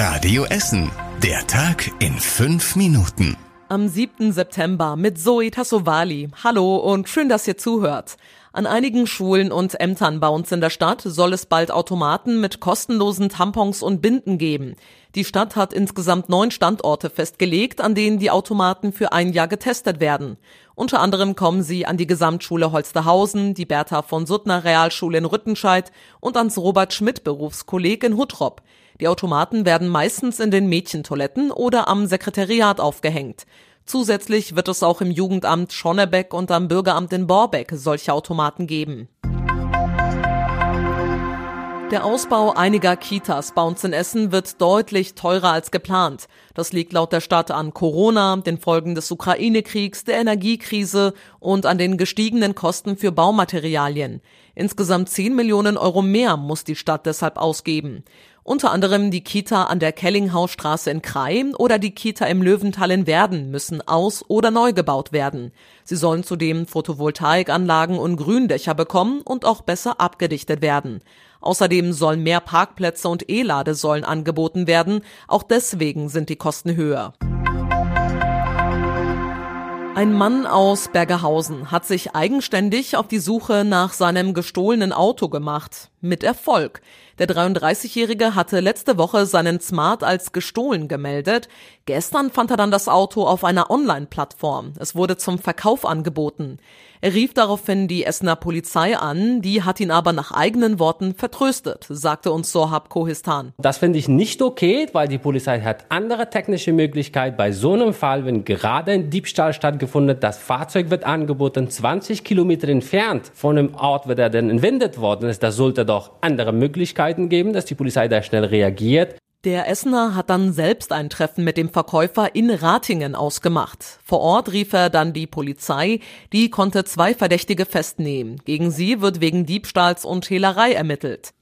Radio Essen. Der Tag in fünf Minuten. Am 7. September mit Zoe Tassovali. Hallo und schön, dass ihr zuhört. An einigen Schulen und Ämtern bei uns in der Stadt soll es bald Automaten mit kostenlosen Tampons und Binden geben. Die Stadt hat insgesamt neun Standorte festgelegt, an denen die Automaten für ein Jahr getestet werden. Unter anderem kommen sie an die Gesamtschule Holsterhausen, die Bertha von Suttner Realschule in Rüttenscheid und ans Robert Schmidt Berufskolleg in Huttrop. Die Automaten werden meistens in den Mädchentoiletten oder am Sekretariat aufgehängt. Zusätzlich wird es auch im Jugendamt Schonnebeck und am Bürgeramt in Borbeck solche Automaten geben. Der Ausbau einiger Kitas bei uns in Essen wird deutlich teurer als geplant. Das liegt laut der Stadt an Corona, den Folgen des Ukraine-Kriegs, der Energiekrise und an den gestiegenen Kosten für Baumaterialien. Insgesamt 10 Millionen Euro mehr muss die Stadt deshalb ausgeben. Unter anderem die Kita an der Kellinghausstraße in Krai oder die Kita im Löwental in Werden müssen aus- oder neu gebaut werden. Sie sollen zudem Photovoltaikanlagen und Gründächer bekommen und auch besser abgedichtet werden. Außerdem sollen mehr Parkplätze und E-Ladesäulen angeboten werden. Auch deswegen sind die Kosten höher. Ein Mann aus Bergerhausen hat sich eigenständig auf die Suche nach seinem gestohlenen Auto gemacht. Mit Erfolg. Der 33-Jährige hatte letzte Woche seinen Smart als gestohlen gemeldet. Gestern fand er dann das Auto auf einer Online-Plattform. Es wurde zum Verkauf angeboten. Er rief daraufhin die Essener Polizei an, die hat ihn aber nach eigenen Worten vertröstet, sagte uns Sohab Kohistan. Das finde ich nicht okay, weil die Polizei hat andere technische Möglichkeiten. Bei so einem Fall, wenn gerade ein Diebstahl stattgefunden hat, das Fahrzeug wird angeboten, 20 Kilometer entfernt von dem Ort, wo er denn entwendet worden ist, da sollte doch andere Möglichkeiten geben, dass die Polizei da schnell reagiert. Der Essener hat dann selbst ein Treffen mit dem Verkäufer in Ratingen ausgemacht. Vor Ort rief er dann die Polizei, die konnte zwei Verdächtige festnehmen. Gegen sie wird wegen Diebstahls und Hehlerei ermittelt.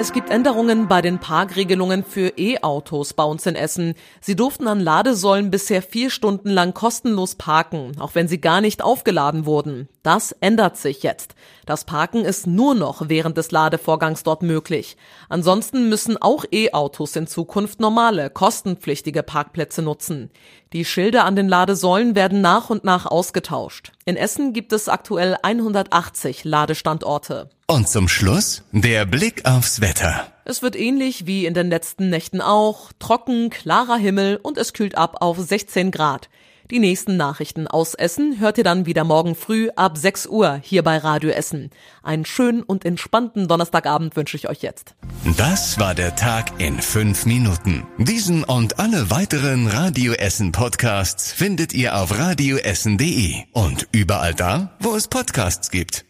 Es gibt Änderungen bei den Parkregelungen für E-Autos bei uns in Essen. Sie durften an Ladesäulen bisher vier Stunden lang kostenlos parken, auch wenn sie gar nicht aufgeladen wurden. Das ändert sich jetzt. Das Parken ist nur noch während des Ladevorgangs dort möglich. Ansonsten müssen auch E-Autos in Zukunft normale, kostenpflichtige Parkplätze nutzen. Die Schilder an den Ladesäulen werden nach und nach ausgetauscht. In Essen gibt es aktuell 180 Ladestandorte. Und zum Schluss der Blick aufs Wetter. Es wird ähnlich wie in den letzten Nächten auch, trocken, klarer Himmel und es kühlt ab auf 16 Grad. Die nächsten Nachrichten aus Essen hört ihr dann wieder morgen früh ab 6 Uhr hier bei Radio Essen. Einen schönen und entspannten Donnerstagabend wünsche ich euch jetzt. Das war der Tag in fünf Minuten. Diesen und alle weiteren Radio Essen Podcasts findet ihr auf radioessen.de und überall da, wo es Podcasts gibt.